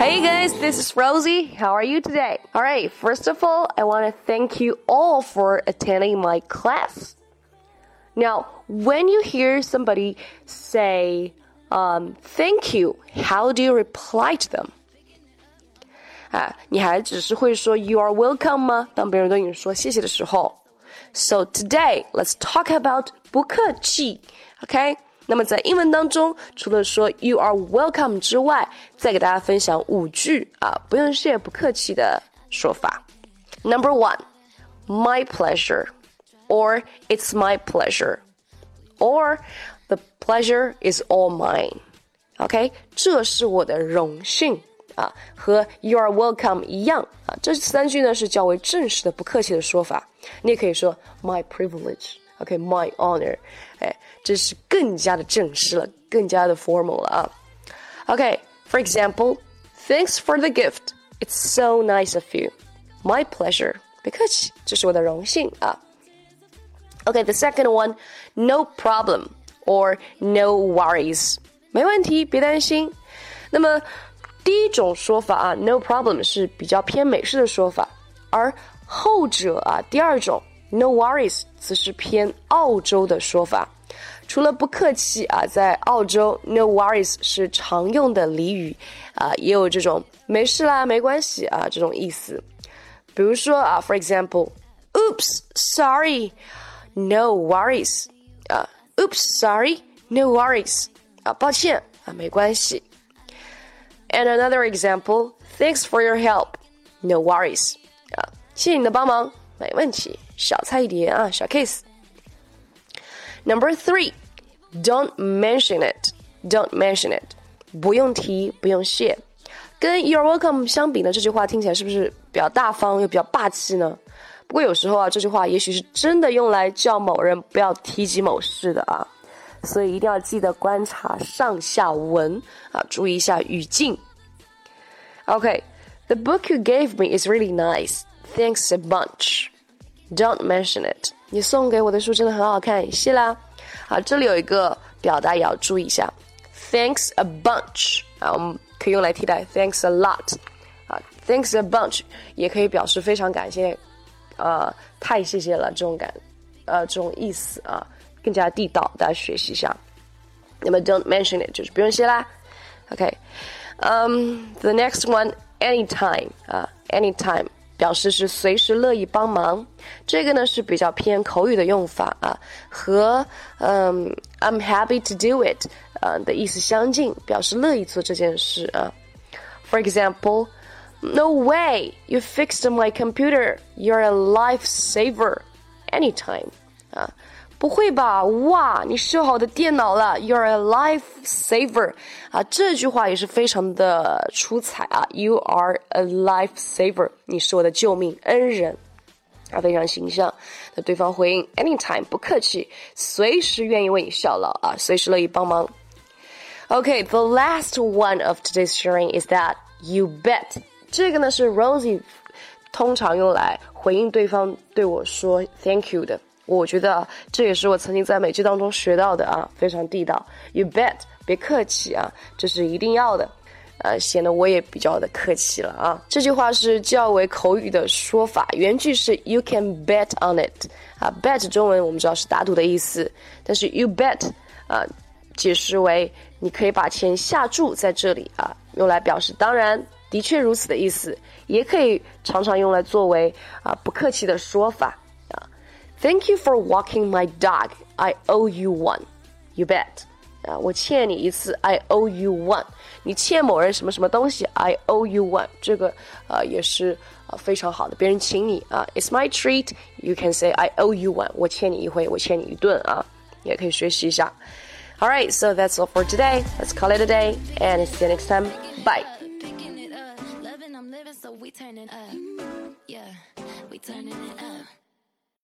Hey guys, this is Rosie. How are you today? All right, first of all, I want to thank you all for attending my class. Now, when you hear somebody say um, thank you, how do you reply to them? 啊，你还只是会说 you are welcome 吗？当别人对你说谢谢的时候。So today, let's talk about 不客气，OK？ 那么在英文当中，除了说 you are welcome 之外，再给大家分享五句啊，不用谢、不客气的说法。Number one, my pleasure, or it's my pleasure, or the pleasure is all mine. OK，这是我的荣幸。啊，和 You are welcome 一样啊，这三句呢是较为正式的、不客气的说法。你也可以说 My privilege，OK，My honor，哎， 这是更加的正式了，更加的 formal 了啊。OK，For example，Thanks for the gift，It's so nice of you，My pleasure，别客气，这是我的荣幸啊。OK，The second one，No problem or No worries，没问题，别担心。那么第一种说法啊，no problem 是比较偏美式的说法，而后者啊，第二种 no worries 则是偏澳洲的说法。 除了不客气啊，在澳洲 no worries 是常用的俚语啊，也有这种没事啦、没关系啊这种意思。比如说啊，for example，oops，sorry，no worries 啊，oops，sorry，no worries 啊，抱歉啊，没关系。And another example, thanks for your help. No worries. 啊，谢谢你的帮忙，没问题，小菜一碟啊，小 case。 Number three, don't mention it. Don't mention it. 不用提，不用谢。跟 You're welcome 相比呢，这句话听起来是不是比较大方又比较霸气呢？不过有时候啊，这句话也许是真的用来叫某人不要提及某事的啊。所以一定要记得观察上下文啊，注意一下语境。Okay, the book you gave me is really nice. Thanks a bunch. Don't mention it. 你送给我的书真的很好看，谢啦。啊，这里有一个表达也要注意一下，Thanks a bunch 啊，我们可以用来替代 Thanks a lot 啊，Thanks a bunch 也可以表示非常感谢，呃，太谢谢了这种感，呃，这种意思啊。更加地道，大家学习一下。那么 don't mention it 就是不用谢啦。OK，嗯、um,，the next one anytime 啊、uh,，anytime 表示是随时乐意帮忙。这个呢是比较偏口语的用法啊，和嗯、um, I'm happy to do it 啊、uh, 的意思相近，表示乐意做这件事啊。For example. No way! You fixed my computer. You're a lifesaver. Anytime. 啊， 不会吧？哇，你修好的电脑了，You're a lifesaver 啊！这句话也是非常的出彩啊！You are a lifesaver，你是我的救命恩人啊，非常形象。那对方回应，anytime，不客气，随时愿意为你效劳啊，随时乐意帮忙。Okay，the last one of today's sharing is that you bet。这个呢是 Rosie 通常用来回应对方对我说 Thank you 的。 我觉得这也是我曾经在美剧当中学到的啊，非常地道。You bet，别客气啊，这是一定要的，呃，显得我也比较的客气了啊。这句话是较为口语的说法，原句是 You can bet on it 啊，bet 中文我们知道是打赌的意思，但是 You bet 啊，解释为你可以把钱下注在这里啊，用来表示当然的确如此的意思，也可以常常用来作为啊不客气的说法。Thank you for walking my dog. I owe you one. You bet. 啊，我欠你一次，I owe you one。你欠某人什么什么东西，I owe you one。这个呃也是呃非常好的，别人请你啊，It's my treat。You can say I owe you one。我欠你一回，我欠你一顿啊，也可以学习一下。All right, so that's all for today. Let's call it a day and see you next time. Bye. So we turning up, yeah, we turning it up.